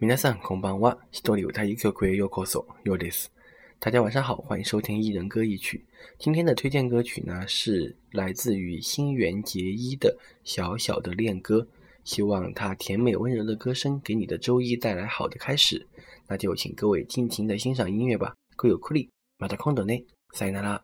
米娜桑空邦哇，西多里乌塔伊克奎尤科索尤迪斯，大家晚上好，欢迎收听一人歌一曲。今天的推荐歌曲呢是来自于新垣结衣的《小小的恋歌》，希望她甜美温柔的歌声给你的周一带来好的开始。那就请各位尽情的欣赏音乐吧。各有库里，马达空德内，塞纳拉。